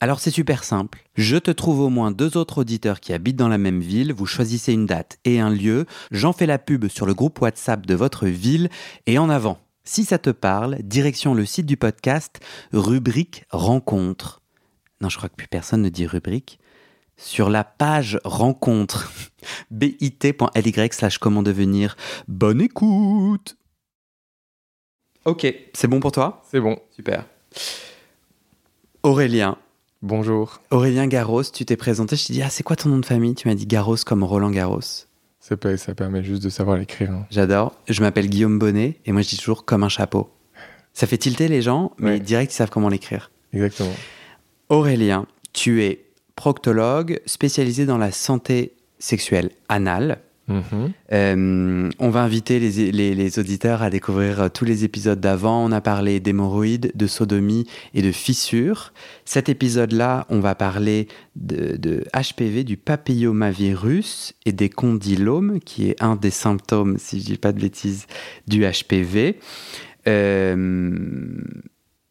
Alors c'est super simple. Je te trouve au moins deux autres auditeurs qui habitent dans la même ville, vous choisissez une date et un lieu, j'en fais la pub sur le groupe WhatsApp de votre ville et en avant. Si ça te parle, direction le site du podcast, rubrique rencontre. Non, je crois que plus personne ne dit rubrique. Sur la page rencontre, bit.ly slash comment devenir. Bonne écoute Ok, c'est bon pour toi? C'est bon. Super. Aurélien, Bonjour. Aurélien Garros, tu t'es présenté, je t'ai dit, ah, c'est quoi ton nom de famille? Tu m'as dit Garros comme Roland Garros. Ça, peut- ça permet juste de savoir l'écrire. hein. J'adore. Je m'appelle Guillaume Bonnet et moi je dis toujours comme un chapeau. Ça fait tilter les gens, mais Ouais. direct ils savent comment l'écrire. Exactement. Aurélien, tu es proctologue spécialisé dans la santé sexuelle anale. Mhm. Euh, on va inviter les, auditeurs à découvrir euh, tous les épisodes d'avant. On a parlé d'hémorroïdes, de sodomie et de fissures. Cet épisode-là, on va parler de, HPV, du papillomavirus et des condylomes, qui est un des symptômes, si je dis pas de bêtises, du HPV. Euh,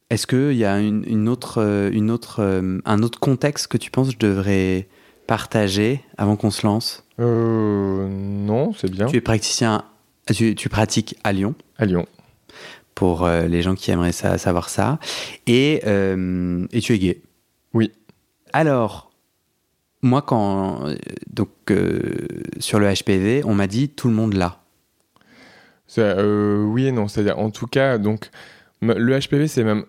Est-ce qu'il y a une, autre, un autre contexte que tu penses que je devrais partager avant qu'on se lance? Euh, non, c'est bien. tu es praticien, tu, tu pratiques à Lyon, À Lyon. pour euh, les gens qui aimeraient ça, savoir ça, et, euh, et tu es gay. Oui. Alors, moi, quand. euh, Donc, sur le HPV, on m'a dit tout le monde l'a. Euh, oui et non. C'est-à-dire, en tout cas, donc, le HPV, c'est même.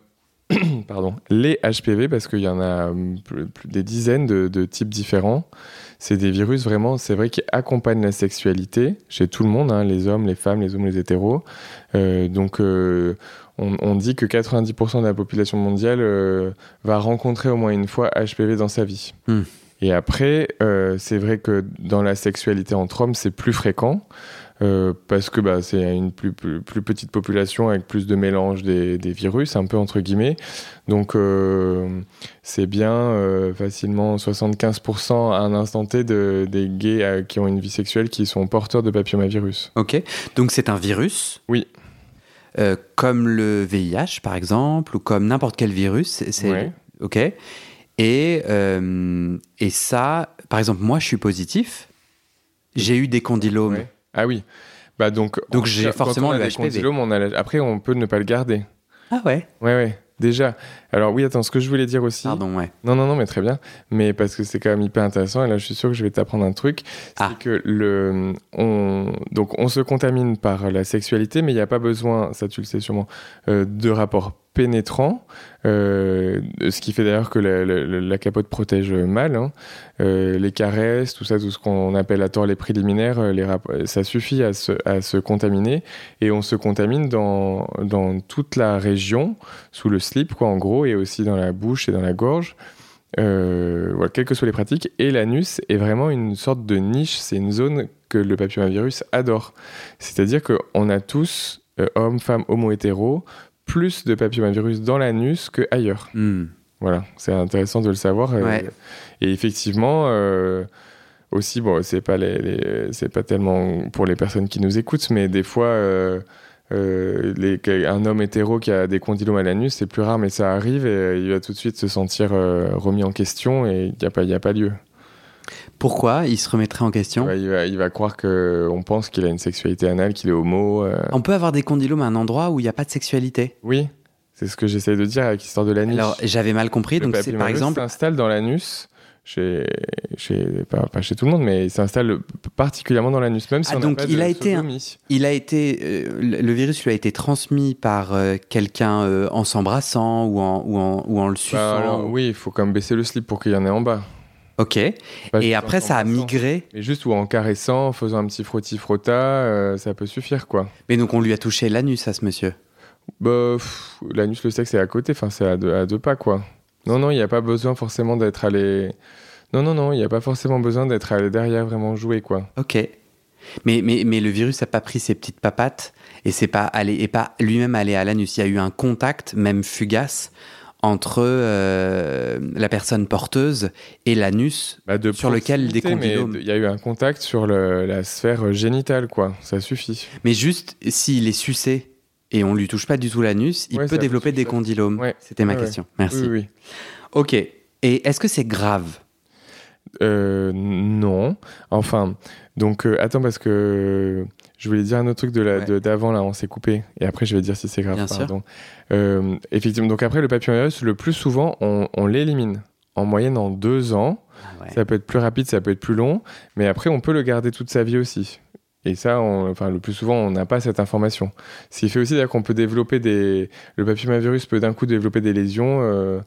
Pardon. Les HPV, parce qu'il y en a plus, plus des dizaines de, de types différents. C'est des virus vraiment, c'est vrai, qui accompagnent la sexualité chez tout le monde, hein, les hommes, les femmes, les hommes, les hétéros. Euh, donc, euh, on, on dit que 90% de la population mondiale euh, va rencontrer au moins une fois HPV dans sa vie. Hmm. Et après, euh, c'est vrai que dans la sexualité entre hommes, c'est plus fréquent. Euh, parce que bah, c'est une plus, plus, plus petite population avec plus de mélange des, des virus, un peu entre guillemets. Donc euh, c'est bien euh, facilement 75% à un instant T de, des gays qui ont une vie sexuelle qui sont porteurs de papillomavirus. Ok. Donc, c'est un virus? Oui. Comme le VIH, par exemple, ou comme n'importe quel virus. c'est- Ouais. Ok. Et, et ça, par exemple, moi, je suis positif. J'ai eu des condylomes. Ouais. Ah oui. Bah donc, Donc j'ai forcément on a le des HPV. condylomes, on a la- Après, on peut ne pas le garder. Ah ouais? Ouais, ouais. Déjà. Alors oui, attends, ce que je voulais dire aussi. Pardon, ouais. Non, non, non, mais très bien. Mais parce que c'est quand même hyper intéressant. Et là, je suis sûr que je vais t'apprendre un truc. C'est Ah. que le, on, donc, on se contamine par la sexualité, mais il n'y a pas besoin, ça tu le sais sûrement, euh, de rapports pénétrants. euh, ce qui fait d'ailleurs que la, capote protège mal. hein. Euh, les caresses, tout ça, tout ce qu'on appelle à tort les préliminaires, euh, ça suffit à se, contaminer. Et on se contamine dans, toute la région, sous le slip, quoi, en gros, et aussi dans la bouche et dans la gorge. Quelles que soient les pratiques. Et l'anus est vraiment une sorte de niche, c'est une zone que le papillomavirus adore. C'est-à-dire qu'on a tous, hommes, femmes, homo, hétéros, plus de papillomavirus dans l'anus que ailleurs. Hmm. Voilà, c'est intéressant de le savoir. euh, Ouais. Et effectivement, euh, aussi, bon, c'est pas les, les- c'est pas tellement pour les personnes qui nous écoutent, mais des fois, euh, euh, les- un homme hétéro qui a des condylomes à l'anus, c'est plus rare, mais ça arrive et il va tout de suite se sentir remis en question et il n'y a pas, il y a pas lieu. Pourquoi Il se remettrait en question Ouais, il, va, il va croire qu'on pense qu'il a une sexualité anale, qu'il est homo. euh. On peut avoir des condylomes à un endroit où il n'y a pas de sexualité. Oui, c'est ce que j'essaie de dire avec l'histoire de l'anus. Alors, j'avais mal compris, Le donc c'est par exemple. s'installe dans l'anus. Chez, chez, pas, pas chez tout le monde, mais il s'installe particulièrement dans l'anus, même si Ah, on donc pas il de a été un-. Il a été, euh, le virus lui a été transmis par euh, quelqu'un euh, en s'embrassant ou en, ou, en, ou en le suçant. Bah, alors, oui, il faut quand même baisser le slip pour qu'il y en ait en bas. Ok. Pas Et après, ça a migré. Mais juste ou en caressant, en faisant un petit frotti-frotta, euh, ça peut suffire, quoi. Mais donc, on lui a touché l'anus à ce monsieur? Bah, l'anus, le sexe est à côté, enfin, c'est à deux, à deux pas, quoi. Non, non, il n'y a pas besoin forcément d'être allé. Non, non, non, il n'y a pas forcément besoin d'être allé derrière vraiment jouer, quoi. Ok. Mais, mais, mais le virus n'a pas pris ses petites papates et c'est pas allé et pas lui-même allé à l'anus. Il y a eu un contact, même fugace, entre euh, la personne porteuse et l'anus. Bah, Sur lequel des condylomes. Il y a eu un contact sur le- la sphère génitale, quoi. Ça suffit. Mais juste, s'il est sucé et on lui touche pas du tout l'anus, il Ouais, peut développer des condylomes. Ouais. C'était ma ouais. question. Merci. Oui, oui. Ok. Et est-ce que c'est grave Euh, non. Enfin, donc euh, attends parce que je voulais dire un autre truc de la- Ouais. d'avant là, on s'est coupé et après je vais dire si c'est grave. Bien sûr. pardon. Euh, effectivement, donc après le papillomavirus, le plus souvent on, on l'élimine en moyenne en deux ans. Ah ouais. Ça peut être plus rapide, ça peut être plus long, mais après on peut le garder toute sa vie aussi. Et ça, on- enfin, le plus souvent, on n'a pas cette information. Ce qui fait aussi qu'on peut développer des. Le papillomavirus peut d'un coup développer des lésions euh,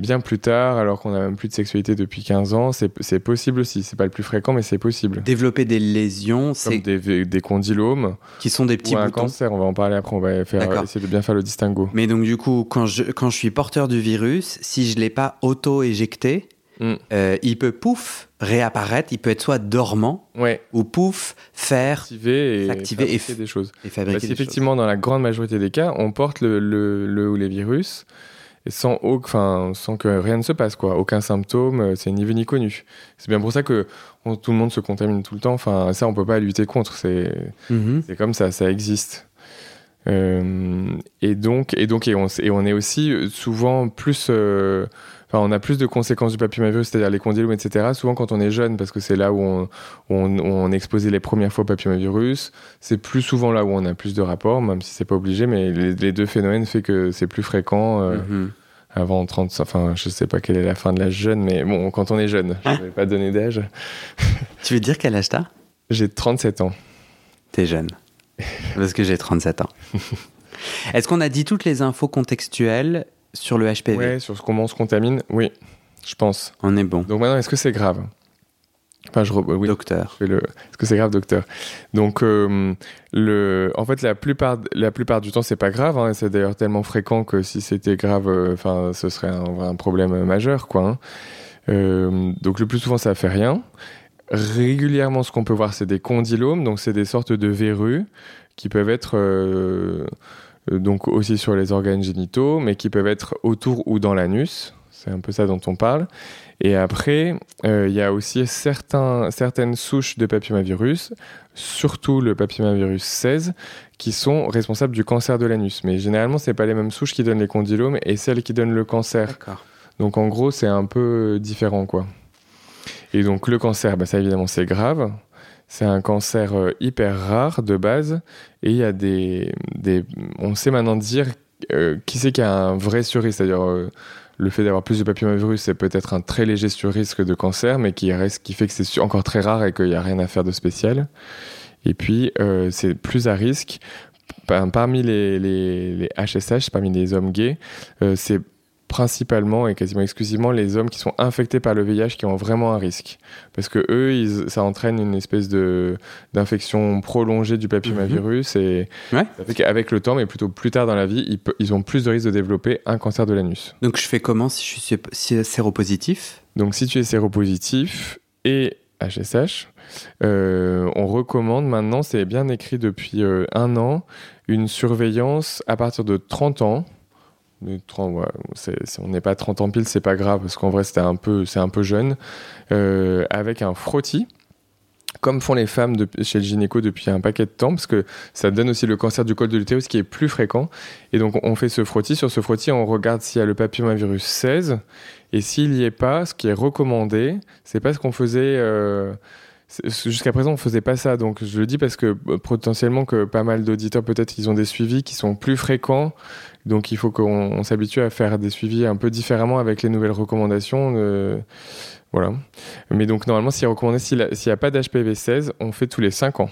bien plus tard, alors qu'on n'a même plus de sexualité depuis 15 ans. C'est possible aussi. C'est pas le plus fréquent, mais c'est possible. Développer des lésions, c'est des, des condylomes qui sont des petits ou un boutons. cancer. On va en parler après. On va faire, essayer de bien faire le distinguo. Mais donc du coup, quand je, quand je suis porteur du virus, si je l'ai pas auto-éjecté, Mm. euh, il peut pouf réapparaître. Il peut être soit dormant Ouais. ou pouf faire Activer et S'activer et fabriquer des choses. et fabriquer Parce qu'effectivement, dans la grande majorité des cas, on porte le, le, le ou les virus et sans, enfin, sans que rien ne se passe, quoi. Aucun symptôme, euh, c'est ni vu ni connu. C'est bien pour ça que on- tout le monde se contamine tout le temps. Enfin, ça, on peut pas lutter contre. C'est c'est comme ça, ça existe. Euh, et donc, et donc, et on, et on est aussi euh, souvent plus, euh, enfin, on a plus de conséquences du papillomavirus, c'est-à-dire les condylomes, etc. Souvent quand on est jeune, parce que c'est là où on, où on, où on est exposé les premières fois au papillomavirus. C'est plus souvent là où on a plus de rapports, même si c'est pas obligé, mais les, les deux phénomènes fait que c'est plus fréquent. euh, Mhm. Avant 30, enfin, je sais pas quelle est la fin de l'âge jeune, mais bon, quand on est jeune, je vais pas donner d'âge. Tu veux dire quel âge t'as? J'ai 37 ans. T'es jeune. Parce que j'ai 37 ans. Est-ce qu'on a dit toutes les infos contextuelles sur le HPV Ouais, sur ce comment on se contamine, oui, je pense. On est bon. Donc maintenant, est-ce que c'est grave? Enfin, je re- oui, Docteur. je fais le. Est-ce que c'est grave, docteur? Donc, euh, le. En fait, la plupart, la plupart du temps, c'est pas grave. hein, et c'est d'ailleurs tellement fréquent que si c'était grave, euh, enfin, ce serait un, un problème majeur, quoi. hein. Euh, donc, le plus souvent, ça fait rien. Régulièrement, ce qu'on peut voir, c'est des condylomes. Donc, c'est des sortes de verrues qui peuvent être. Euh, donc aussi sur les organes génitaux, mais qui peuvent être autour ou dans l'anus. C'est un peu ça dont on parle. Et après, euh, il y a aussi certains, certaines souches de papillomavirus, surtout le papillomavirus 16, qui sont responsables du cancer de l'anus. Mais généralement, c'est pas les mêmes souches qui donnent les condylomes et celles qui donnent le cancer. Donc en gros, c'est un peu différent, quoi. Et donc le cancer, bah, ça évidemment, c'est grave. C'est un cancer euh, hyper rare de base. Et il y a des, des... On sait maintenant dire euh, qui c'est qui a un vrai surrisque. C'est-à-dire, euh, le fait d'avoir plus de papillomavirus, c'est peut-être un très léger surrisque de cancer, mais qui, reste, qui fait que c'est encore très rare et qu'il n'y a rien à faire de spécial. Et puis, c'est plus à risque. Par- Parmi les, les, les HSH, parmi les hommes gays, c'est principalement et quasiment exclusivement les hommes qui sont infectés par le VIH qui ont vraiment un risque. Parce que eux, ils- ça entraîne une espèce de d'infection prolongée du papillomavirus et Ouais. ça fait qu'avec le temps, mais plutôt plus tard dans la vie, ils, ont plus de risque de développer un cancer de l'anus. Donc je fais comment si je suis si séropositif? Donc si tu es séropositif et HSH, euh, on recommande maintenant, c'est bien écrit depuis euh, un an, une surveillance à partir de 30 ans. Mais 30, ouais, c'est- c'est- on n'est pas 30 ans pile, c'est pas grave, parce qu'en vrai c'était un peu, c'est un peu jeune, euh, avec un frottis. comme font les femmes de, chez le gynéco depuis un paquet de temps, parce que ça donne aussi le cancer du col de l'utérus qui est plus fréquent. Et donc on fait ce frottis. Sur ce frottis, on regarde s'il y a le papillomavirus 16. Et s'il n'y est pas, ce qui est recommandé, c'est pas ce qu'on faisait. Euh, jusqu'à présent, on faisait pas ça. Donc je le dis parce que euh, potentiellement que pas mal d'auditeurs peut-être ils ont des suivis qui sont plus fréquents. Donc il faut qu'on s'habitue à faire des suivis un peu différemment avec les nouvelles recommandations. Euh, voilà. Mais donc, normalement, s'il est recommandé, s'il n'y a, pas d'HPV 16, on fait tous les 5 ans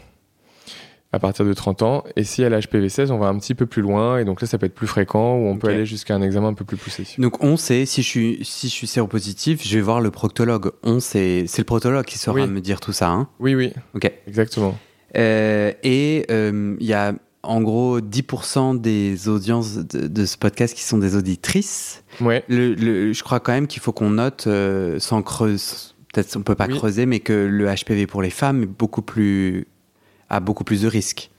à partir de 30 ans. Et si à l'HPV 16, on va un petit peu plus loin. Et donc là, ça peut être plus fréquent ou on peut aller jusqu'à un examen un peu plus poussé. Donc on sait, si je suis, si je suis séropositif, je vais voir le proctologue. On sait, c'est le proctologue qui saura me dire tout ça. Hein oui, oui. Ok. Exactement. Euh, et euh, il y a en gros 10% des audiences de, ce podcast qui sont des auditrices. Ouais. Le, je crois quand même qu'il faut qu'on note, euh, sans creuser, peut-être on peut pas creuser, mais que le HPV pour les femmes est beaucoup plus, a beaucoup plus de risques.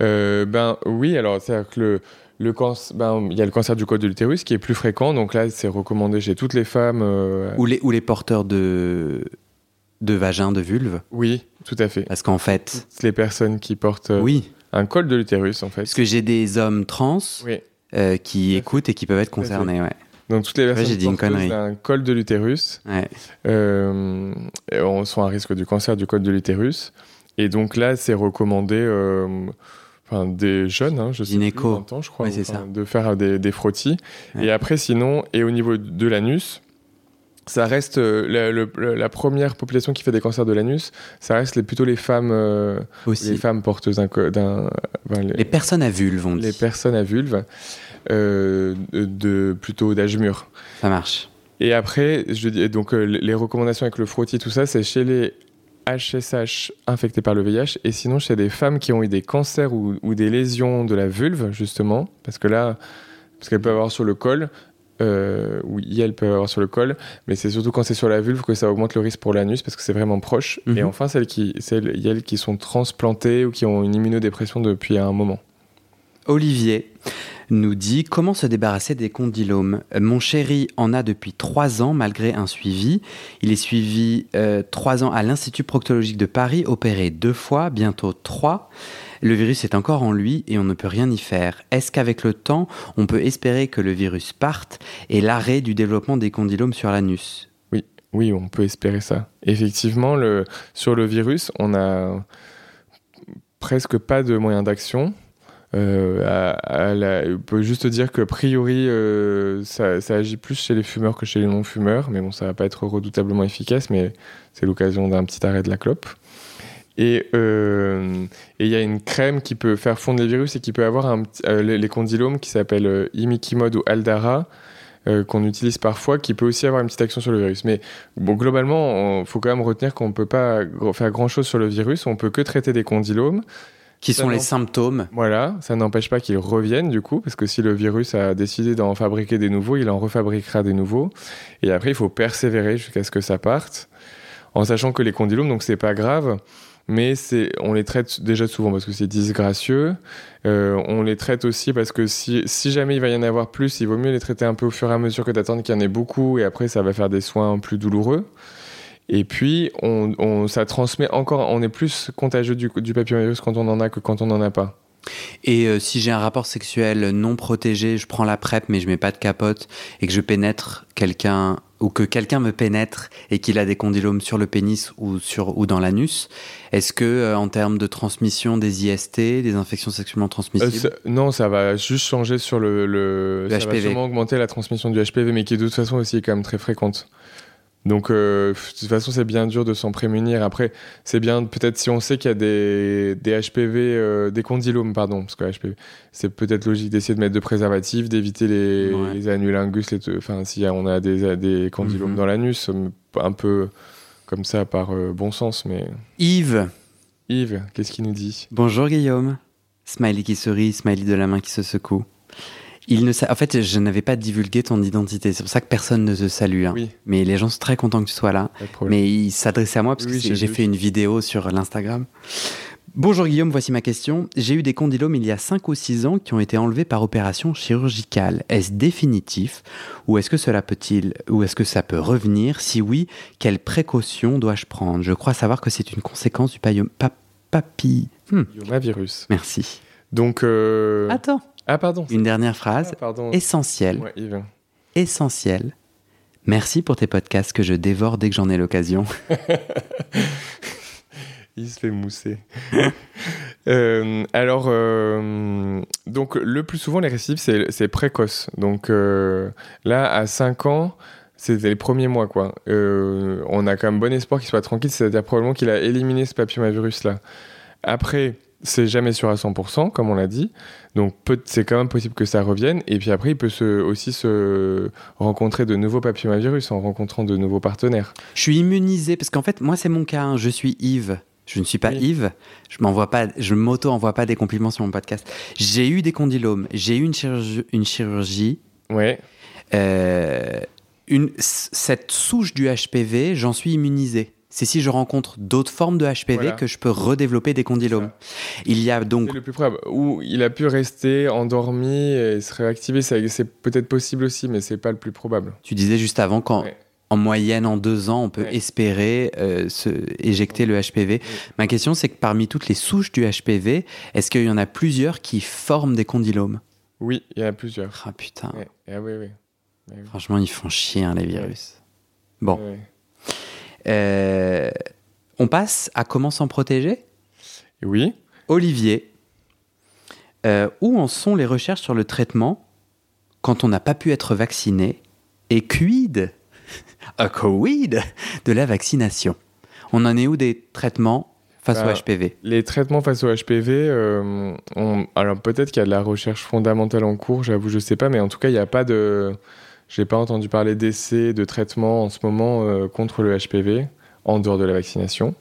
Euh, ben oui, alors c'est-à-dire que le, le cancer, ben, il y a le cancer du col de l'utérus qui est plus fréquent, donc là c'est recommandé chez toutes les femmes. Euh, ou, les, ou les porteurs de, de vagin, de vulve. Oui, tout à fait. Parce qu'en fait. Les personnes qui portent. Oui un col de l'utérus, en fait. Parce que j'ai des hommes trans euh, qui écoutent et qui peuvent être concernés, ouais. Donc toutes les personnes qui ont un col de l'utérus euh, sont à risque du cancer du col de l'utérus. Et donc là, c'est recommandé, euh, enfin des jeunes, hein, je sais plus, 20 ans, je crois, de faire des, des frottis. Et après, sinon, et au niveau de l'anus, ça reste euh, la, première population qui fait des cancers de l'anus, ça reste plutôt les femmes, euh, les femmes porteuses d'un, les, personnes à vulve, on dit. Les personnes à vulve, euh, de plutôt d'âge mûr. Ça marche. Et après, je dis donc les recommandations avec le frottis, tout ça, c'est chez les HSH infectés par le VIH, et sinon chez des femmes qui ont eu des cancers ou, ou des lésions de la vulve justement, parce que là, parce qu'elles peuvent avoir sur le col, euh, oui, elle peut avoir sur le col, mais c'est surtout quand c'est sur la vulve que ça augmente le risque pour l'anus parce que c'est vraiment proche. Et mhm. enfin, celles qui, celles, qui sont transplantées ou qui ont une immunodépression depuis un moment. Olivier nous dit comment se débarrasser des condylomes? Mon chéri en a depuis trois ans malgré un suivi. Il est suivi euh, trois ans à l'Institut proctologique de Paris, opéré deux fois, bientôt trois. Le virus est encore en lui et on ne peut rien y faire. Est-ce qu'avec le temps, on peut espérer que le virus parte et l'arrêt du développement des condylomes sur l'anus? Oui, oui, on peut espérer ça. Effectivement, sur le virus, on a presque pas de moyens d'action. Euh, on peut juste dire que a priori, euh, ça, agit plus chez les fumeurs que chez les non-fumeurs, mais bon, ça va pas être redoutablement efficace, mais c'est l'occasion d'un petit arrêt de la clope. Euh, et il y a une crème qui peut faire fondre les virus et qui peut avoir euh, les, condylomes qui s'appellent euh, Imikimod ou Aldara. qu'on utilise parfois, qui peut aussi avoir une petite action sur le virus. Mais globalement, il faut quand même retenir qu'on ne peut pas faire grand-chose sur le virus, on peut que traiter des condylomes. Qui sont les symptômes. Voilà, ça n'empêche pas qu'ils reviennent du coup, parce que si le virus a décidé d'en fabriquer des nouveaux, il en refabriquera des nouveaux. Et après, il faut persévérer jusqu'à ce que ça parte, en sachant que les condylomes, donc c'est pas grave mais c'est, on les traite déjà souvent parce que c'est disgracieux. Euh, on les traite aussi parce que si, si jamais il va y en avoir plus, il vaut mieux les traiter un peu au fur et à mesure que d'attendre qu'il y en ait beaucoup et après ça va faire des soins plus douloureux. Et puis, on, on ça transmet encore, on est plus contagieux du, du papillomavirus quand on en a que quand on n'en a pas. Et euh, si j'ai un rapport sexuel non protégé, je prends la PrEP mais je mets pas de capote et que je pénètre quelqu'un ou que quelqu'un me pénètre et qu'il a des condylomes sur le pénis ou sur ou dans l'anus, est-ce que euh, en termes de transmission des IST, des infections sexuellement transmissibles euh, Non, ça va juste changer sur le, le, ça HPV. va sûrement augmenter la transmission du HPV, mais qui de toute façon aussi est quand même très fréquente. Donc, euh, de toute façon, c'est bien dur de s'en prémunir. Après, c'est bien, peut-être si on sait qu'il y a des, des HPV, euh, des condylomes, pardon, parce que HPV, c'est peut-être logique d'essayer de mettre de préservatifs, d'éviter les, les anulingus, les, enfin, si on a des, des condylomes mhm. dans l'anus, un peu comme ça par euh, bon sens, mais. Yves. Yves, qu'est-ce qu'il nous dit? Bonjour Guillaume. Smiley qui sourit, smiley de la main qui se secoue. Il ne En fait, je n'avais pas divulgué ton identité. C'est pour ça que personne ne te salue. Hein. Mais les gens sont très contents que tu sois là. Mais il s'adressait à moi parce que j'ai fait une vidéo sur l'Instagram. Bonjour Guillaume, voici ma question. J'ai eu des condylomes il y a 5 ou 6 ans qui ont été enlevés par opération chirurgicale. Est-ce définitif ou est-ce que cela peut-il ou est-ce que ça peut revenir? Si oui, quelles précautions dois-je prendre? Je crois savoir que c'est une conséquence du papi... papi... Hmm. Papillomavirus. Merci. Donc. euh, Attends, Ah, pardon. une dernière phrase Ah, essentielle. Ouais, essentielle. Merci pour tes podcasts que je dévore dès que j'en ai l'occasion. Il se fait mousser. Euh, alors, euh, donc le plus souvent, les récidives, c'est c'est précoce. Donc euh, là, à 5 ans, c'était les premiers mois, quoi. On a quand même bon espoir qu'il soit tranquille, c'est-à-dire probablement qu'il a éliminé ce papillomavirus-là. Après, c'est jamais sûr à 100%, comme on l'a dit. Donc c'est quand même possible que ça revienne. Et puis après, il peut se, aussi se rencontrer de nouveaux papillomavirus en rencontrant de nouveaux partenaires. Je suis immunisé parce qu'en fait, moi, c'est mon cas. hein. Je suis Yves. Je ne suis pas Oui. Yves. Je m'envoie pas, je m'auto-envoie pas des compliments sur mon podcast. J'ai eu des condylomes. J'ai eu une chirurgie. Une chirurgie Ouais. euh, une, cette souche du HPV, j'en suis immunisé. C'est si je rencontre d'autres formes de HPV Voilà. que je peux redévelopper des condylomes. Il y a donc le plus probable. Ou il a pu rester endormi et se réactiver, c'est peut-être possible aussi, mais c'est pas le plus probable. Tu disais juste avant qu'en Ouais. en moyenne, en deux ans, on peut Ouais. espérer euh, se éjecter le HPV. Ma question, c'est que parmi toutes les souches du HPV, est-ce qu'il y en a plusieurs qui forment des condylomes? Oui, il y en a plusieurs. Ah putain, Ouais. Ah oui, oui. franchement, ils font chier, hein, les virus. Bon. Euh, on passe à comment s'en protéger? Oui. Olivier, euh, où en sont les recherches sur le traitement quand on n'a pas pu être vacciné et quid, a quid de la vaccination? On en est où des traitements face Bah, au HPV Les traitements face au HPV, euh, on- alors peut-être qu'il y a de la recherche fondamentale en cours, j'avoue, je sais pas, mais en tout cas, il n'y a pas de. J'ai pas entendu parler d'essais, de traitements en ce moment euh, contre le HPV, en dehors de la vaccination.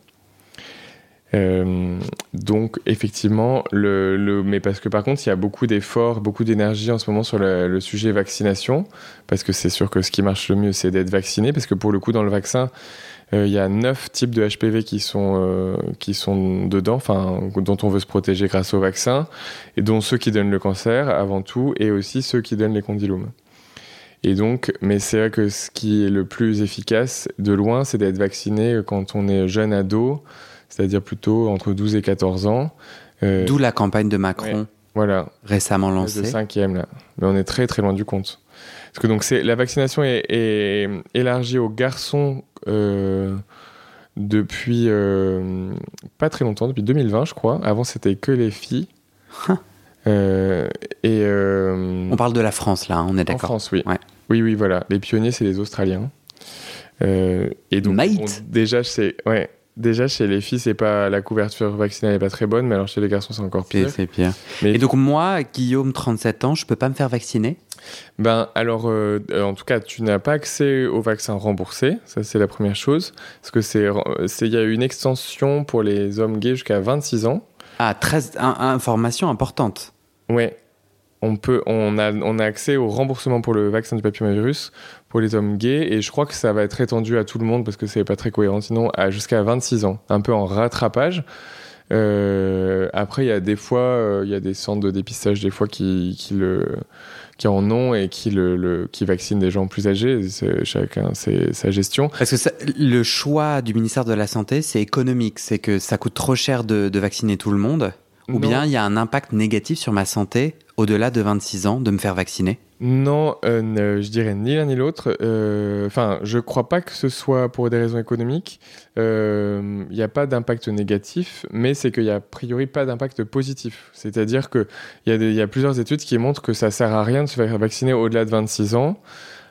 Euh, donc effectivement, mais parce que par contre, il y a beaucoup d'efforts, beaucoup d'énergie en ce moment sur le, sujet vaccination, parce que c'est sûr que ce qui marche le mieux, c'est d'être vacciné, parce que pour le coup, dans le vaccin, euh, il y a neuf types de HPV qui sont, qui sont dedans, enfin, dont on veut se protéger grâce au vaccin, et dont ceux qui donnent le cancer avant tout, et aussi ceux qui donnent les condylomes. Et donc, mais c'est vrai que ce qui est le plus efficace de loin, c'est d'être vacciné quand on est jeune ado, c'est-à-dire plutôt entre 12 et 14 ans. Euh, D'où la campagne de Macron voilà, récemment lancée. cinquième là. Mais on est très très loin du compte. Parce que donc c'est la vaccination est, est élargie aux garçons euh, depuis euh, pas très longtemps, depuis 2020 je crois. Avant c'était que les filles. Euh, et euh, On parle de la France là, on est en d'accord. France, oui. Ouais. Oui, oui, voilà. Les pionniers, c'est les Australiens. Euh, et donc, déjà, chez, ouais, déjà, chez les filles, c'est pas la couverture vaccinale n'est pas très bonne, mais alors chez les garçons, c'est encore pire. c'est pire. Mais- Et donc moi, Guillaume, 37 ans, je peux pas me faire vacciner? Ben, alors, euh, en tout cas, tu n'as pas accès au vaccin remboursé. Ça, c'est la première chose. Parce que c'est, il y a une extension pour les hommes gays jusqu'à 26 ans. Ah, 13, un- information importante. Ouais. On, peut, on, a, on a accès au remboursement pour le vaccin du papillomavirus pour les hommes gays et je crois que ça va être étendu à tout le monde parce que c'est pas très cohérent sinon à jusqu'à 26 ans, un peu en rattrapage. Euh, après, il y a des fois, euh, il y a des centres de dépistage des fois qui, qui, le, qui en ont et qui, le, qui vaccinent des gens plus âgés. Chacun c'est sa gestion. Parce que le choix du ministère de la Santé, c'est économique. C'est que ça coûte trop cher de vacciner tout le monde. Ou Non. bien il y a un impact négatif sur ma santé au-delà de 26 ans de me faire vacciner? Non, euh, ne- je dirais ni l'un ni l'autre. Euh, Enfin, je crois pas que ce soit pour des raisons économiques. Il n'y a pas d'impact négatif, mais c'est qu'il y a a priori pas d'impact positif. C'est-à-dire qu'il y, a des- y a plusieurs études qui montrent que ça sert à rien de se faire vacciner au-delà de 26 ans.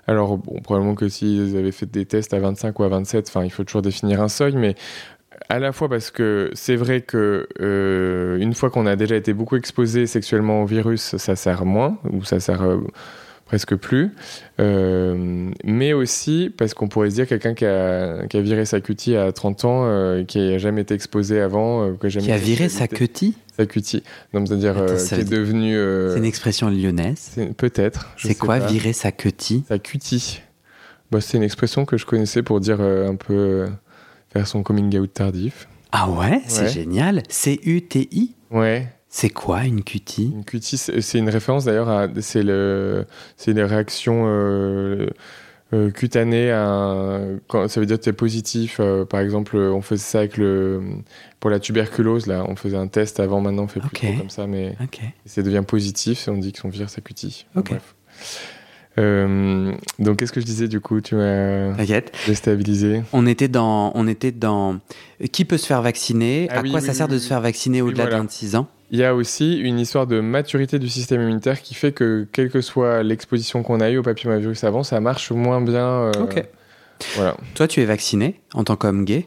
Alors, bon, probablement que s'ils avaient fait des tests à 25 ou à 27, enfin, il faut toujours définir un seuil, mais à la fois parce que c'est vrai que euh, une fois qu'on a déjà été beaucoup exposé sexuellement au virus, ça sert moins ou ça sert euh, presque plus, Euh, mais aussi parce qu'on pourrait se dire quelqu'un qui a, qui a viré sa cutie à 30 ans, qui a jamais été exposé avant, qui a jamais Qui a été viré sa cutie? Sa cutie, donc c'est-à-dire qui est devenu C'est une expression lyonnaise? peut-être. C'est quoi pas. virer sa cutie? Sa cutie. Bah, c'est une expression que je connaissais pour dire un peu faire son coming out tardif. Ah ouais, c'est génial. C-U-T-I Ouais. C'est quoi une cutie? Une cutie, c'est une référence d'ailleurs à. C'est le, c'est une réaction euh, euh, cutanée à. un- quand, ça veut dire que tu es positif. euh, par exemple, on faisait ça avec le. Pour la tuberculose, là, on faisait un test avant, maintenant on fait plus comme ça, mais Ok. ça devient positif et on dit qu'on vire sa cutie. Ok. Bref. Euh, donc, qu'est-ce que je disais du coup Tu m'as T'inquiète. déstabilisé? On était dans, on était dans qui peut se faire vacciner, Ah à oui, quoi oui, ça sert de se faire vacciner au-delà voilà. de 26 ans? Il y a aussi une histoire de maturité du système immunitaire qui fait que, quelle que soit l'exposition qu'on a eue au papillomavirus avant, ça marche moins bien. euh, Ok. Voilà. Toi, tu es vacciné en tant qu'homme gay?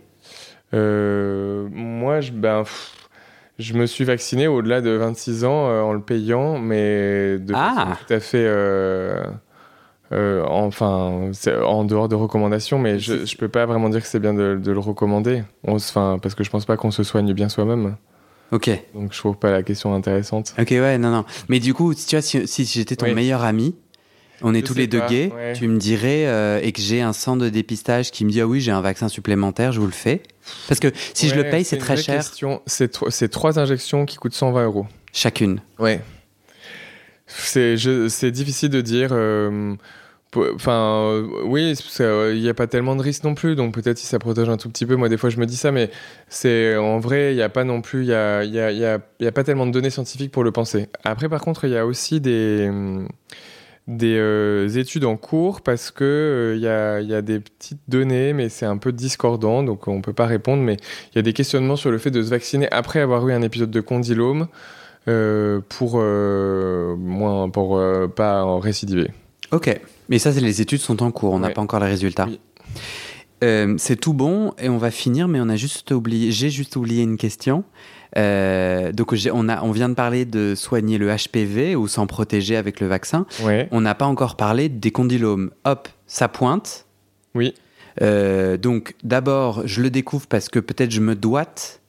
Euh, moi, je, ben, pff, je me suis vacciné au-delà de 26 ans euh, en le payant, mais de Ah. façon tout à fait. Euh, enfin, c'est en dehors de recommandations, mais je, je peux pas vraiment dire que c'est bien de, de le recommander. On Enfin, parce que je pense pas qu'on se soigne bien soi-même. Ok. Donc, je trouve pas la question intéressante. Ok, ouais, non, non. Mais du coup, si tu vois, si, si j'étais ton Oui. meilleur ami, on est Je tous les deux pas, gays, ouais. tu me dirais, euh, et que j'ai un centre de dépistage qui me dit, ah oui, j'ai un vaccin supplémentaire, je vous le fais. Parce que si je le paye, c'est très cher. C'est tro- c'est trois injections qui coûtent 120 euros. chacune. Ouais. C'est difficile de dire. euh, Enfin, euh, oui, il n'y a pas tellement de risques non plus, donc peut-être si ça protège un tout petit peu. Moi, des fois, je me dis ça, mais c'est en vrai, il n'y a pas non plus, il y a, pas tellement de données scientifiques pour le penser. Après, par contre, il y a aussi des hum, des euh, études en cours parce que euh, il y, a, des petites données, mais c'est un peu discordant, donc on peut pas répondre. Mais il y a des questionnements sur le fait de se vacciner après avoir eu un épisode de condylome euh, pour euh, moins pour euh, pas en récidiver. Ok. Mais ça, les études sont en cours, on n'a Ouais. pas encore les résultats. Oui. Euh, c'est tout bon et on va finir, mais on a juste oublié, j'ai juste oublié une question. Euh, donc on, a, on vient de parler de soigner le HPV ou s'en protéger avec le vaccin. Ouais. On n'a pas encore parlé des condylomes. Hop, ça pointe. Oui. Euh, donc d'abord, je le découvre parce que peut-être je me doite,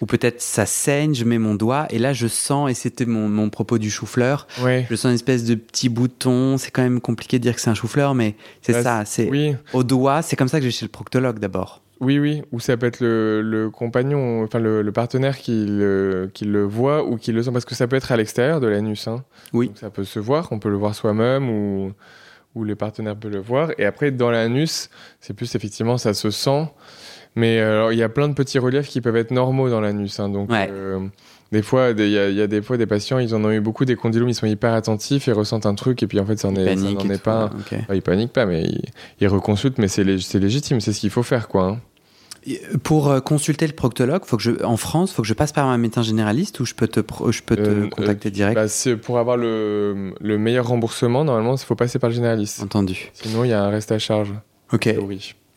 ou peut-être ça saigne, je mets mon doigt, et là je sens, et c'était mon, mon propos du chou-fleur, Ouais. je sens une espèce de petit bouton. C'est quand même compliqué de dire que c'est un chou-fleur, mais c'est Bah, ça. C'est Oui. au doigt. C'est comme ça que je vais chez le proctologue d'abord. Oui, oui, ou ça peut être le, le compagnon, enfin le, le partenaire qui le, qui le voit ou qui le sent, parce que ça peut être à l'extérieur de l'anus. Hein. Oui. Donc ça peut se voir, on peut le voir soi-même ou, ou les partenaires peuvent le voir. Et après, dans l'anus, c'est plus effectivement, ça se sent. Mais euh, alors, il y a plein de petits reliefs qui peuvent être normaux dans l'anus. hein. donc, Ouais. euh, des fois, il y, a- il y a des fois des patients, ils en ont eu beaucoup des condylomes, ils sont hyper attentifs, ils ressentent un truc, et puis en fait, ça n'en est, ça et pas. un. ok. Enfin, ils paniquent pas, mais ils, ils reconsultent, mais c'est lég- c'est légitime, c'est ce qu'il faut faire, quoi. hein. Et, euh, Pour euh, consulter le proctologue, faut que je, en France, faut que je passe par un médecin généraliste ou je peux te, je peux te Euh, contacter direct. Bah, pour avoir le, le meilleur remboursement, normalement, il faut passer par le généraliste. Entendu. Sinon, il y a un reste à charge. Ok. Euh,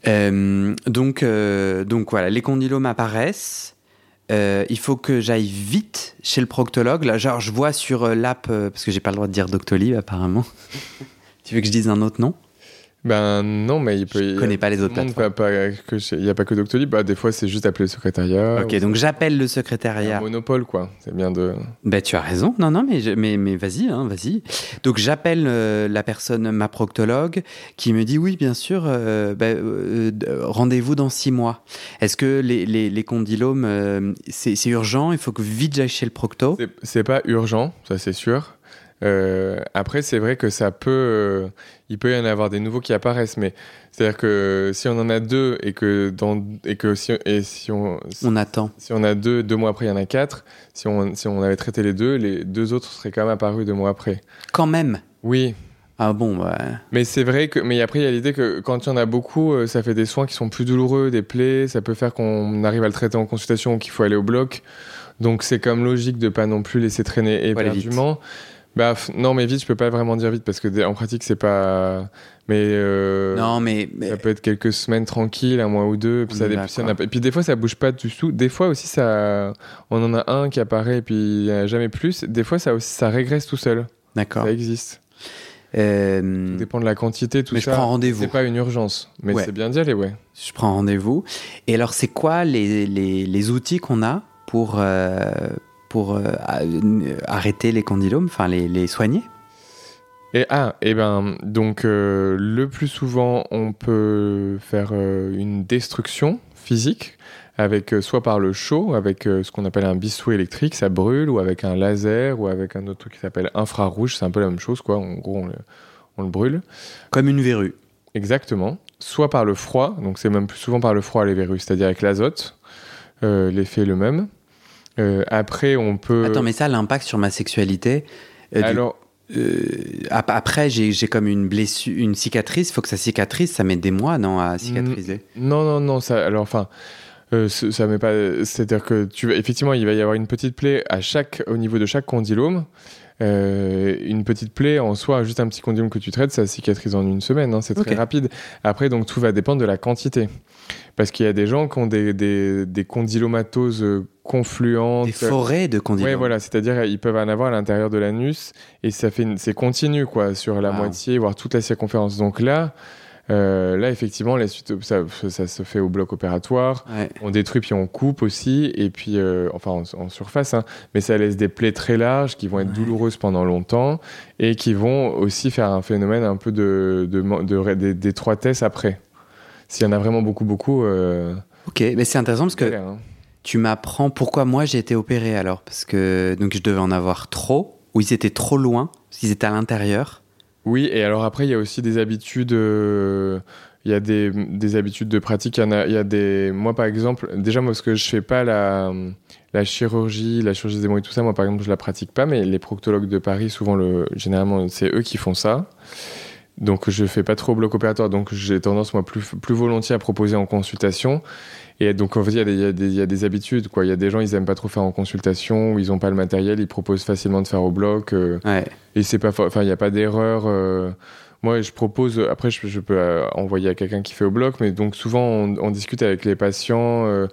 donc, euh, donc voilà, les condylomes apparaissent. Euh, il faut que j'aille vite chez le proctologue. Là, genre, je vois sur euh, l'app, euh, parce que j'ai pas le droit de dire Doctolib apparemment. tu veux que je dise un autre nom? Ben non, mais il peut. Je connais pas les autres plateformes. pas que Il n'y a pas que Doctolib. Bah, des fois, c'est juste appeler le secrétariat. Ok, ou- donc j'appelle le secrétariat. un monopole, quoi. C'est bien de. Ben, tu as raison. Non, non, mais, je- mais, mais vas-y, hein, vas-y. Donc, j'appelle euh, la personne, ma proctologue, qui me dit oui, bien sûr, euh, ben, euh, rendez-vous dans six mois. Est-ce que les, les, les condylomes, c'est c'est urgent? Il faut que vite j'aille chez le procto C'est- C'est pas urgent, ça c'est sûr. Euh, après, c'est vrai que ça peut, euh, il peut y en avoir des nouveaux qui apparaissent, mais c'est-à-dire que si on en a deux et que dans et que si et si on si, On attend. si on a deux deux mois après il y en a quatre, si on si on avait traité les deux, les deux autres seraient quand même apparus deux mois après. Quand même? Oui, Ah bon, bah, mais c'est vrai que mais après il y a l'idée que quand il y en a beaucoup, euh, ça fait des soins qui sont plus douloureux, des plaies, ça peut faire qu'on arrive à le traiter en consultation ou qu'il faut aller au bloc. Donc c'est comme logique de pas non plus laisser traîner vite. Bah non mais vite je peux pas vraiment dire vite parce que en pratique c'est pas mais euh, non, mais, mais- ça peut être quelques semaines tranquilles, un mois ou deux, puis ça va, puis, ça et puis des fois ça bouge pas du tout. Des fois aussi ça on en a un qui apparaît et puis il y en a jamais plus. Des fois ça aussi ça régresse tout seul. d'accord. Ça existe. Euh, Ça dépend de la quantité tout mais je ça. prends rendez-vous. C'est pas une urgence, mais Ouais. c'est bien d'y aller ouais. Je prends rendez-vous. Et alors, c'est quoi les, les, les outils qu'on a pour, euh, pour euh, euh, arrêter les condylomes, enfin les, les soigner Et ah, et ben donc euh, le plus souvent on peut faire euh, une destruction physique avec soit par le chaud, avec ce qu'on appelle un bistrot électrique, ça brûle, ou avec un laser, ou avec un autre truc qui s'appelle infrarouge, c'est un peu la même chose, quoi. En gros, on le, on le brûle. Comme une verrue. Exactement. Soit par le froid, donc c'est même plus souvent par le froid les verrues, c'est-à-dire avec l'azote. L'effet est le même. Après, on peut. Attends, mais ça, l'impact sur ma sexualité. Alors. Euh, après, j'ai comme une blessure, une cicatrice. Il faut que ça cicatrise. Ça met des mois, non, à cicatriser? Non, non, non. Ça, alors, enfin, euh, ça met pas. C'est-à-dire que tu, effectivement, il va y avoir une petite plaie à chaque, au niveau de chaque condylome. Euh, une petite plaie en soi, juste un petit condylome que tu traites, ça cicatrise en une semaine. Hein, c'est très rapide. Après, donc tout va dépendre de la quantité. Parce qu'il y a des gens qui ont des, des, des condylomatoses euh, confluentes. Des forêts de condylomes. Oui, voilà, c'est-à-dire ils peuvent en avoir à l'intérieur de l'anus et ça fait c'est continu quoi sur la moitié voire toute la circonférence. Donc là, euh, là, effectivement, la suite, ça, ça, se fait au bloc opératoire. On détruit puis on coupe aussi, et puis, euh, enfin, en, surface, hein, mais ça laisse des plaies très larges qui vont être douloureuses pendant longtemps et qui vont aussi faire un phénomène un peu de, d'étroitesse après. S'il y en a vraiment beaucoup, beaucoup. Euh, ok, mais c'est intéressant parce que hein. tu m'apprends pourquoi moi j'ai été opéré alors. Parce que donc je devais en avoir trop, ou ils étaient trop loin, parce qu'ils étaient à l'intérieur. Oui, et alors après, il y a aussi des habitudes. Euh, il y a des, des, habitudes de pratique. Il y, a, des. Moi, par exemple, déjà, moi, parce que je fais pas la, chirurgie, la chirurgie des mots et tout ça, moi, par exemple, je la pratique pas, mais les proctologues de Paris, souvent, le, généralement, c'est eux qui font ça. Donc, je fais pas trop bloc opératoire. Donc, j'ai tendance, moi, plus, plus volontiers à proposer en consultation. Et donc, en fait, il y, y, a des habitudes. Quoi. Il y a des gens, ils aiment pas trop faire en consultation, ou ils ont pas le matériel, ils proposent facilement de faire au bloc. Euh, ouais. Et c'est pas, enfin, il n'y a pas d'erreur. Euh. moi, je propose. Après, je, peux euh, envoyer à quelqu'un qui fait au bloc, mais donc souvent, on, on discute avec les patients.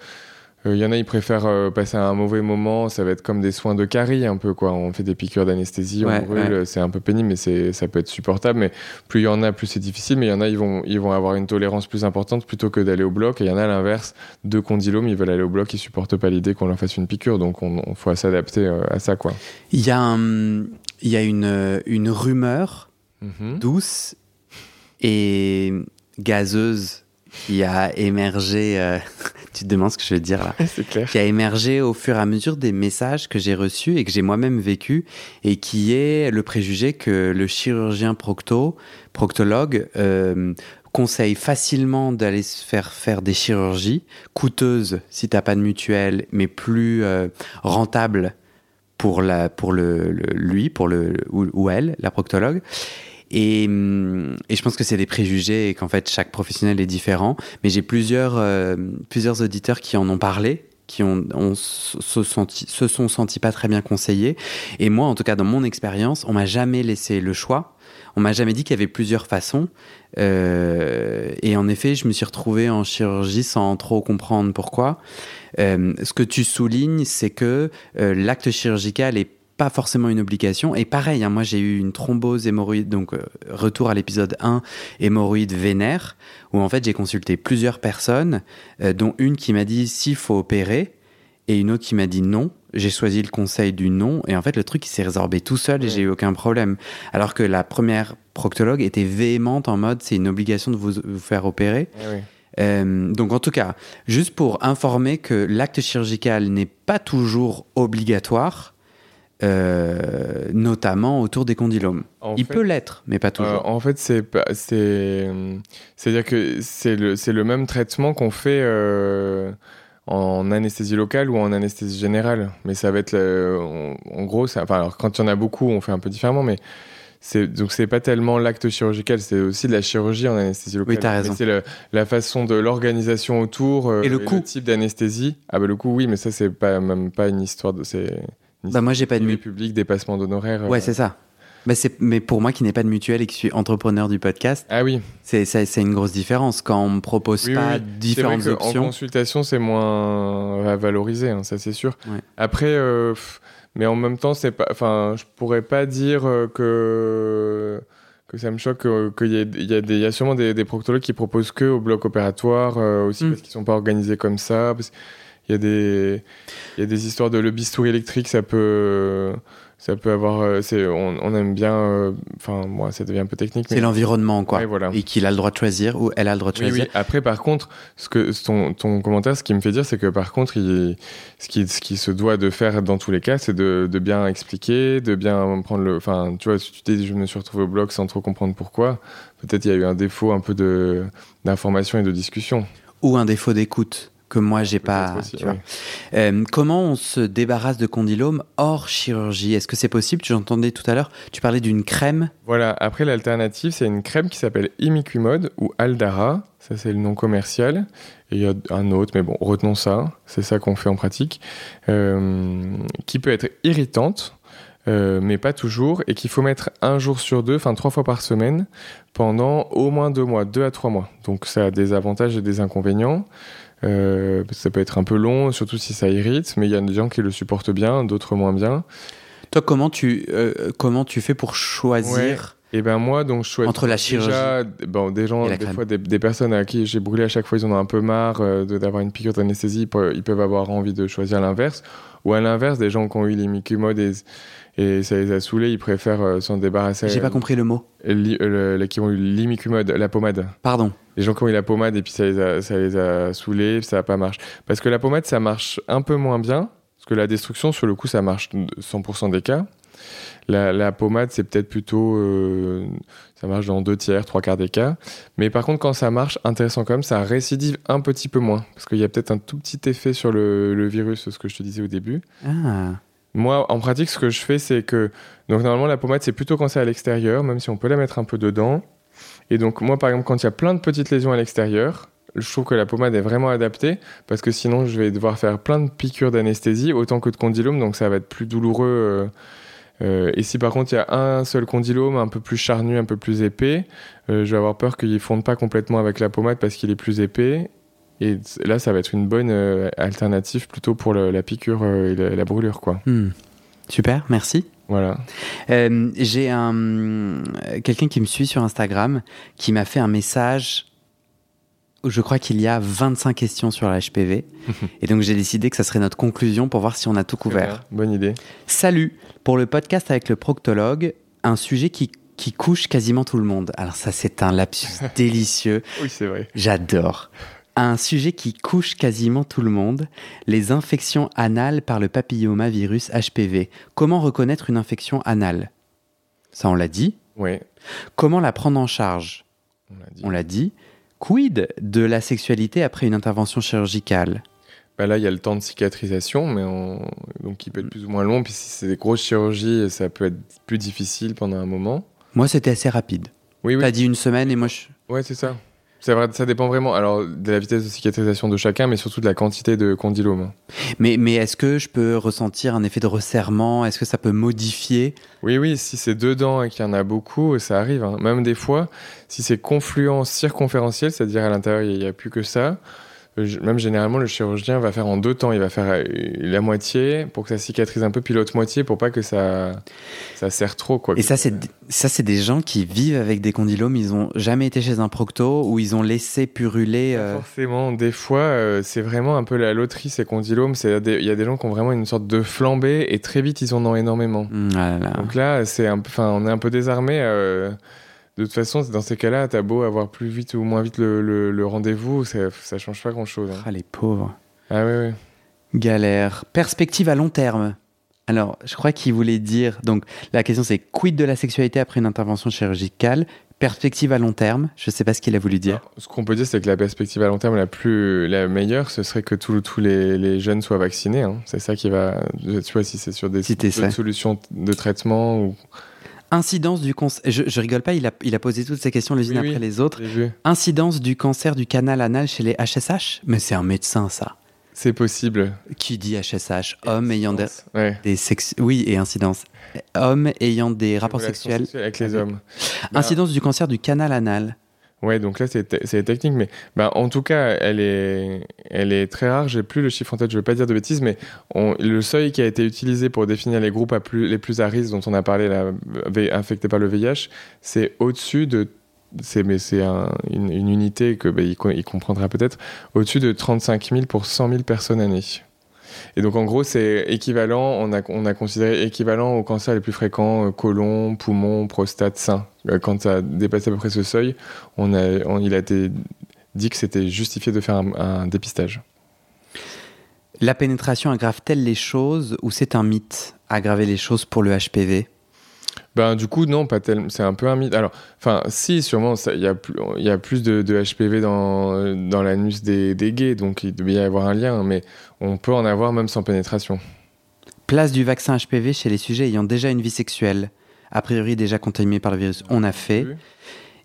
Il euh, y en a, ils préfèrent euh, passer un mauvais moment. Ça va être comme des soins de carie, un peu, quoi. On fait des piqûres d'anesthésie, on brûle. C'est un peu pénible, mais c'est, ça peut être supportable. Mais plus il y en a, plus c'est difficile. Mais il y en a, ils vont, ils vont avoir une tolérance plus importante plutôt que d'aller au bloc. Et il y en a, à l'inverse, deux condylomes, ils veulent aller au bloc, ils supportent pas l'idée qu'on leur fasse une piqûre. Donc, on, faut s'adapter euh, à ça, quoi. Il y a, il y a une, une rumeur mm-hmm. douce et gazeuse qui a émergé, euh, tu te demandes ce que je veux dire là, clair. qui a émergé au fur et à mesure des messages que j'ai reçus et que j'ai moi-même vécu, et qui est le préjugé que le chirurgien procto, proctologue euh, conseille facilement d'aller se faire faire des chirurgies coûteuses si t'as pas de mutuelle, mais plus euh, rentables pour la pour le, lui pour le ou elle la proctologue et, hum, et, je pense que c'est des préjugés et qu'en fait chaque professionnel est différent. Mais j'ai plusieurs, euh, plusieurs auditeurs qui en ont parlé qui ont, se, sont sentis pas très bien conseillés. Et moi, en tout cas, dans mon expérience, on m'a jamais laissé le choix. On m'a jamais dit qu'il y avait plusieurs façons. Euh, et en effet, je me suis retrouvé en chirurgie sans trop comprendre pourquoi. Euh, ce que tu soulignes, c'est que l'acte chirurgical est pas forcément une obligation. Et pareil, hein, moi j'ai eu une thrombose hémorroïde, donc euh, retour à l'épisode 1, hémorroïde vénère, où en fait j'ai consulté plusieurs personnes, euh, dont une qui m'a dit s'il faut opérer, et une autre qui m'a dit non. J'ai choisi le conseil du non, et en fait le truc il s'est résorbé tout seul et j'ai eu aucun problème. Alors que la première proctologue était véhémente en mode c'est une obligation de vous, faire opérer. Euh, donc en tout cas, juste pour informer que l'acte chirurgical n'est pas toujours obligatoire, euh, notamment autour des condylomes. Il peut l'être, mais pas toujours. Euh, en fait, c'est c'est c'est-à-dire que c'est le c'est le même traitement qu'on fait euh, en anesthésie locale ou en anesthésie générale, mais ça va être en, gros, ça, enfin, alors quand il y en a beaucoup, on fait un peu différemment, mais c'est donc c'est pas tellement l'acte chirurgical, c'est aussi de la chirurgie en anesthésie locale. Oui, t'as raison. C'est la façon de l'organisation autour et le, coût. type d'anesthésie. Ah bah le coût, oui, mais ça c'est pas même pas une histoire de c'est bah moi j'ai pas de mutuelle. public, dépassement d'honoraires. Ouais, c'est ça. Bah mais pour moi qui n'ai pas de mutuelle et qui suis entrepreneur du podcast, ah oui, c'est c'est une grosse différence quand on me propose pas différentes vrai options. En consultation, c'est moins valorisé, hein, ça c'est sûr. Après, euh, mais en même temps, c'est pas, enfin, je pourrais pas dire euh, que que ça me choque euh, qu'il y, y, a des, y a sûrement des, des proctologues qui proposent que au bloc opératoire aussi mm. parce qu'ils sont pas organisés comme ça. Il y a des, il y a des histoires de le bistouri électrique, ça peut, ça peut avoir, euh, c'est, on, on aime bien, euh, enfin, moi, ça devient un peu technique. C'est l'environnement, quoi. Voilà. Et qu'il a le droit de choisir ou elle a le droit de Oui, choisir. oui. Après, par contre, ce que ton, ton commentaire, ce qui me fait dire, c'est que par contre, il, ce, qui, ce qui se doit de faire dans tous les cas, c'est de, de bien expliquer, de bien prendre le. Enfin, tu vois, si tu dis, je me suis retrouvé au blog sans trop comprendre pourquoi, peut-être il y a eu un défaut un peu de, d'information et de discussion. Ou un défaut d'écoute que moi j'ai pas. aussi, tu vois. oui. Euh, comment on se débarrasse de condylome hors chirurgie? Est-ce que c'est possible? J'entendais tout à l'heure, tu parlais d'une crème. Voilà, après l'alternative, c'est une crème qui s'appelle Imiquimod ou Aldara, ça c'est le nom commercial, et il y a un autre, mais bon, retenons ça, c'est ça qu'on fait en pratique, euh, qui peut être irritante, euh, mais pas toujours, et qu'il faut mettre un jour sur deux, enfin trois fois par semaine, pendant au moins deux mois, deux à trois mois. Donc ça a des avantages et des inconvénients. Euh, ça peut être un peu long, surtout si ça irrite, mais il y a des gens qui le supportent bien, d'autres moins bien. Toi, comment tu, euh, comment tu fais pour choisir Et ben moi, donc je choisis Entre la chirurgie déjà, bon, des gens, des crème. fois, des, des personnes à qui j'ai brûlé à chaque fois, ils en ont un peu marre euh, d'avoir une piqûre d'anesthésie, ils peuvent, avoir envie de choisir l'inverse. Ou à l'inverse, des gens qui ont eu l'imicumode et, et ça les a saoulés, ils préfèrent euh, s'en débarrasser. J'ai pas compris le mot. Li- euh, le- qui ont eu l'imicumode, la pommade. Pardon. Les gens qui ont eu la pommade et puis ça les a, ça les a saoulés, ça n'a pas marché. Parce que la pommade, ça marche un peu moins bien, parce que la destruction, sur le coup, ça marche 100% des cas. La, la pommade, c'est peut-être plutôt. euh, ça marche dans deux tiers, trois quarts des cas. Mais par contre, quand ça marche, intéressant quand même, ça récidive un petit peu moins. Parce qu'il y a peut-être un tout petit effet sur le, le virus, ce que je te disais au début. Ah. Moi, en pratique, ce que je fais, c'est que. Donc, normalement, la pommade, c'est plutôt quand c'est à l'extérieur, même si on peut la mettre un peu dedans. Et donc, moi, par exemple, quand il y a plein de petites lésions à l'extérieur, je trouve que la pommade est vraiment adaptée parce que sinon, je vais devoir faire plein de piqûres d'anesthésie autant que de condylome, donc ça va être plus douloureux. euh, euh, et si par contre il y a un seul condylome un peu plus charnu, un peu plus épais, euh, je vais avoir peur qu'il ne fonde pas complètement avec la pommade parce qu'il est plus épais. Et là, ça va être une bonne euh, alternative plutôt pour le- la piqûre euh, et la, la brûlure, quoi. Hmm. Super, merci. Voilà. Euh, J'ai un quelqu'un qui me suit sur Instagram qui m'a fait un message où je crois qu'il y a 25 questions sur la HPV. et donc j'ai décidé que ça serait notre conclusion pour voir si on a tout couvert. Bonne idée. Salut Pour le podcast avec le proctologue, un sujet qui, qui couche quasiment tout le monde. Alors ça c'est un lapsus délicieux, Oui, c'est vrai. j'adore. Un sujet qui couche quasiment tout le monde, les infections anales par le papillomavirus HPV. Comment reconnaître une infection anale? Ça on l'a dit. Oui, Comment la prendre en charge? On l'a dit. Quid de la sexualité après une intervention chirurgicale? Bah là, il y a le temps de cicatrisation, mais on... donc qui peut être plus ou moins long. Puis si c'est des grosses chirurgies, ça peut être plus difficile pendant un moment. Moi c'était assez rapide. Oui, oui. T'as dit une semaine et moi je... Ouais, c'est ça. C'est vrai, ça dépend vraiment. Alors de la vitesse de cicatrisation de chacun, mais surtout de la quantité de condylome. Mais, mais est-ce que je peux ressentir un effet de resserrement? Est-ce que ça peut modifier? Oui, oui. Si c'est dedans et qu'il y en a beaucoup, ça arrive. hein. Même des fois, si c'est confluent circonférentiel, c'est-à-dire à l'intérieur il n'y a plus que ça. Même généralement, le chirurgien va faire en deux temps. Il va faire euh, la moitié pour que ça cicatrise un peu, puis l'autre moitié pour pas que ça, ça serre trop. Quoi. Et ça, c'est ça, c'est des gens qui vivent avec des condylomes. Ils ont jamais été chez un procto ou ils ont laissé puruler. Euh, Forcément, des fois, euh, c'est vraiment un peu la loterie, ces condylomes. Il y a des gens qui ont vraiment une sorte de flambée et très vite, ils en ont énormément. mm, ah là là. Donc là, c'est un on est un peu désarmé. euh, de toute façon, dans ces cas-là, t'as beau avoir plus vite ou moins vite le, le- le rendez-vous, ça, ça change pas grand-chose. hein. Ah, les pauvres. Ah oui, oui. Galère. Perspective à long terme. Alors, je crois qu'il voulait dire. Donc, la question c'est quid de la sexualité après une intervention chirurgicale? Perspective à long terme? Je sais pas ce qu'il a voulu dire. Alors, ce qu'on peut dire, c'est que la perspective à long terme la plus, la meilleure, ce serait que tous les, les jeunes soient vaccinés. hein. C'est ça qui va, tu vois, si c'est sur des Si solutions de traitement ou. Incidence du cancer. Je, je rigole pas, il a, il a posé toutes ces questions les unes Oui, après les autres. Incidence du cancer du canal anal chez les HSH Mais c'est un médecin, ça. C'est possible. Qui dit HSH Homme ayant des, Ouais. des sex... Oui, et incidence. Homme ayant des rapports sexuels. avec les hommes. Bah, Incidence du cancer du canal anal. Ouais, donc là, c'est te- c'est technique, mais bah, en tout cas, elle est, très rare. J'ai plus le chiffre en tête, je ne veux pas dire de bêtises, mais le seuil qui a été utilisé pour définir les groupes les plus à risque dont on a parlé, infectés par le VIH, c'est au-dessus de c'est une, unité que bah, comprendra peut-être au-dessus de 35 000 pour 100 000 personnes année. Et donc en gros c'est équivalent, on a, on a considéré équivalent aux cancers les plus fréquents, côlon, poumon, prostate, sein. Quand ça a dépassé à peu près ce seuil, on a, il a été dit que c'était justifié de faire un dépistage. La pénétration aggrave-t-elle les choses ou c'est un mythe, aggraver les choses pour le HPV ben, du coup, non, pas tellement. C'est un peu un mythe. Alors, enfin, si, sûrement, il y, a plus, y a plus de, HPV dans, dans l'anus des, des gays, donc il doit y avoir un lien, mais on peut en avoir même sans pénétration. Place du vaccin HPV chez les sujets ayant déjà une vie sexuelle, a priori déjà contaminés par le virus. On a fait.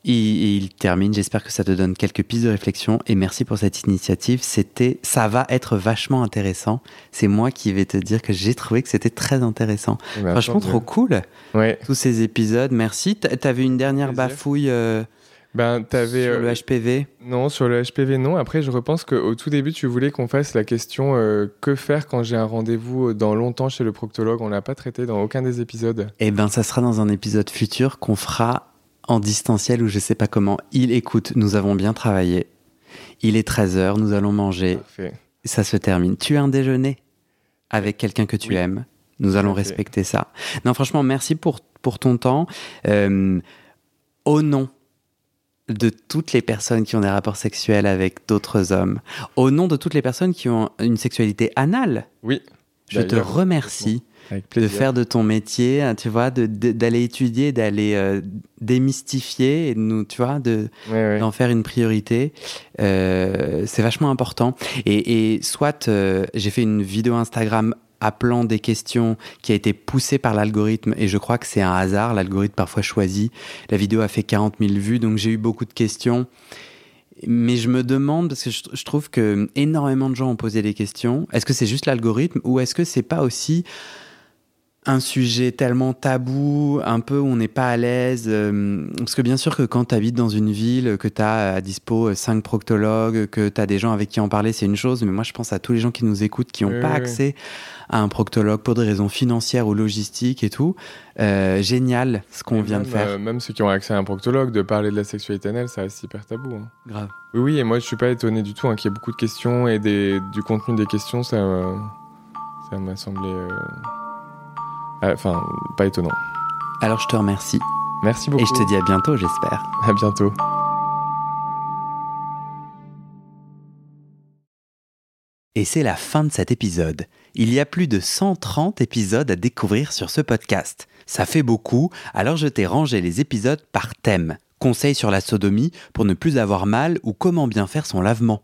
Et, il termine, j'espère que ça te donne quelques pistes de réflexion et merci pour cette initiative. C'était, ça va être vachement intéressant. C'est moi qui vais te dire que j'ai trouvé que c'était très intéressant. Eh ben, Franchement, trop cool. Ouais. Tous ces épisodes, merci. T'avais une dernière bafouille. Euh, ben, avais, sur le euh, HPV Non, sur le HPV, non. Après, je repense qu'au tout début, tu voulais qu'on fasse la question euh, que faire quand j'ai un rendez-vous dans longtemps chez le proctologue? On l'a pas traité dans aucun des épisodes. Eh ben, ça sera dans un épisode futur qu'on fera en distanciel ou je sais pas comment. Il écoute, nous avons bien travaillé. Il est 13h, nous allons manger. Ça se termine. Tu as un déjeuner avec quelqu'un que tu aimes. Nous allons respecter ça. Non, franchement, merci pour, pour ton temps. Euh, au nom de toutes les personnes qui ont des rapports sexuels avec d'autres hommes, au nom de toutes les personnes qui ont une sexualité anale, oui. je te remercie de faire de ton métier, hein, tu vois, d'aller étudier, d'aller euh, démystifier, et nous, tu vois, de d'en faire une priorité. Euh, c'est vachement important. Et, soit euh, j'ai fait une vidéo Instagram appelant des questions qui a été poussée par l'algorithme et je crois que c'est un hasard, l'algorithme parfois choisit. La vidéo a fait 40 000 vues, donc j'ai eu beaucoup de questions. Mais je me demande, parce que je, trouve que énormément de gens ont posé des questions, est-ce que c'est juste l'algorithme ou est-ce que c'est pas aussi un sujet tellement tabou, un peu où on n'est pas à l'aise. Euh, parce que bien sûr que quand tu habites dans une ville, que tu as à dispo cinq proctologues, que tu as des gens avec qui en parler, c'est une chose. Mais moi, je pense à tous les gens qui nous écoutent, qui n'ont pas accès à un proctologue pour des raisons financières ou logistiques et tout. Euh, génial ce qu'on vient de faire. Euh, même ceux qui ont accès à un proctologue, de parler de la sexualité anale, ça reste hyper tabou. Hein. Grave. Oui, oui, et moi, je suis pas étonné du tout hein, qu'il y ait beaucoup de questions et des, du contenu des questions, ça, ça m'a semblé. Euh, enfin, pas étonnant. Alors je te remercie. Merci beaucoup. Et je te dis à bientôt, j'espère. À bientôt. Et c'est la fin de cet épisode. Il y a plus de 130 épisodes à découvrir sur ce podcast. Ça fait beaucoup, alors je t'ai rangé les épisodes par thème. Conseils sur la sodomie pour ne plus avoir mal ou comment bien faire son lavement.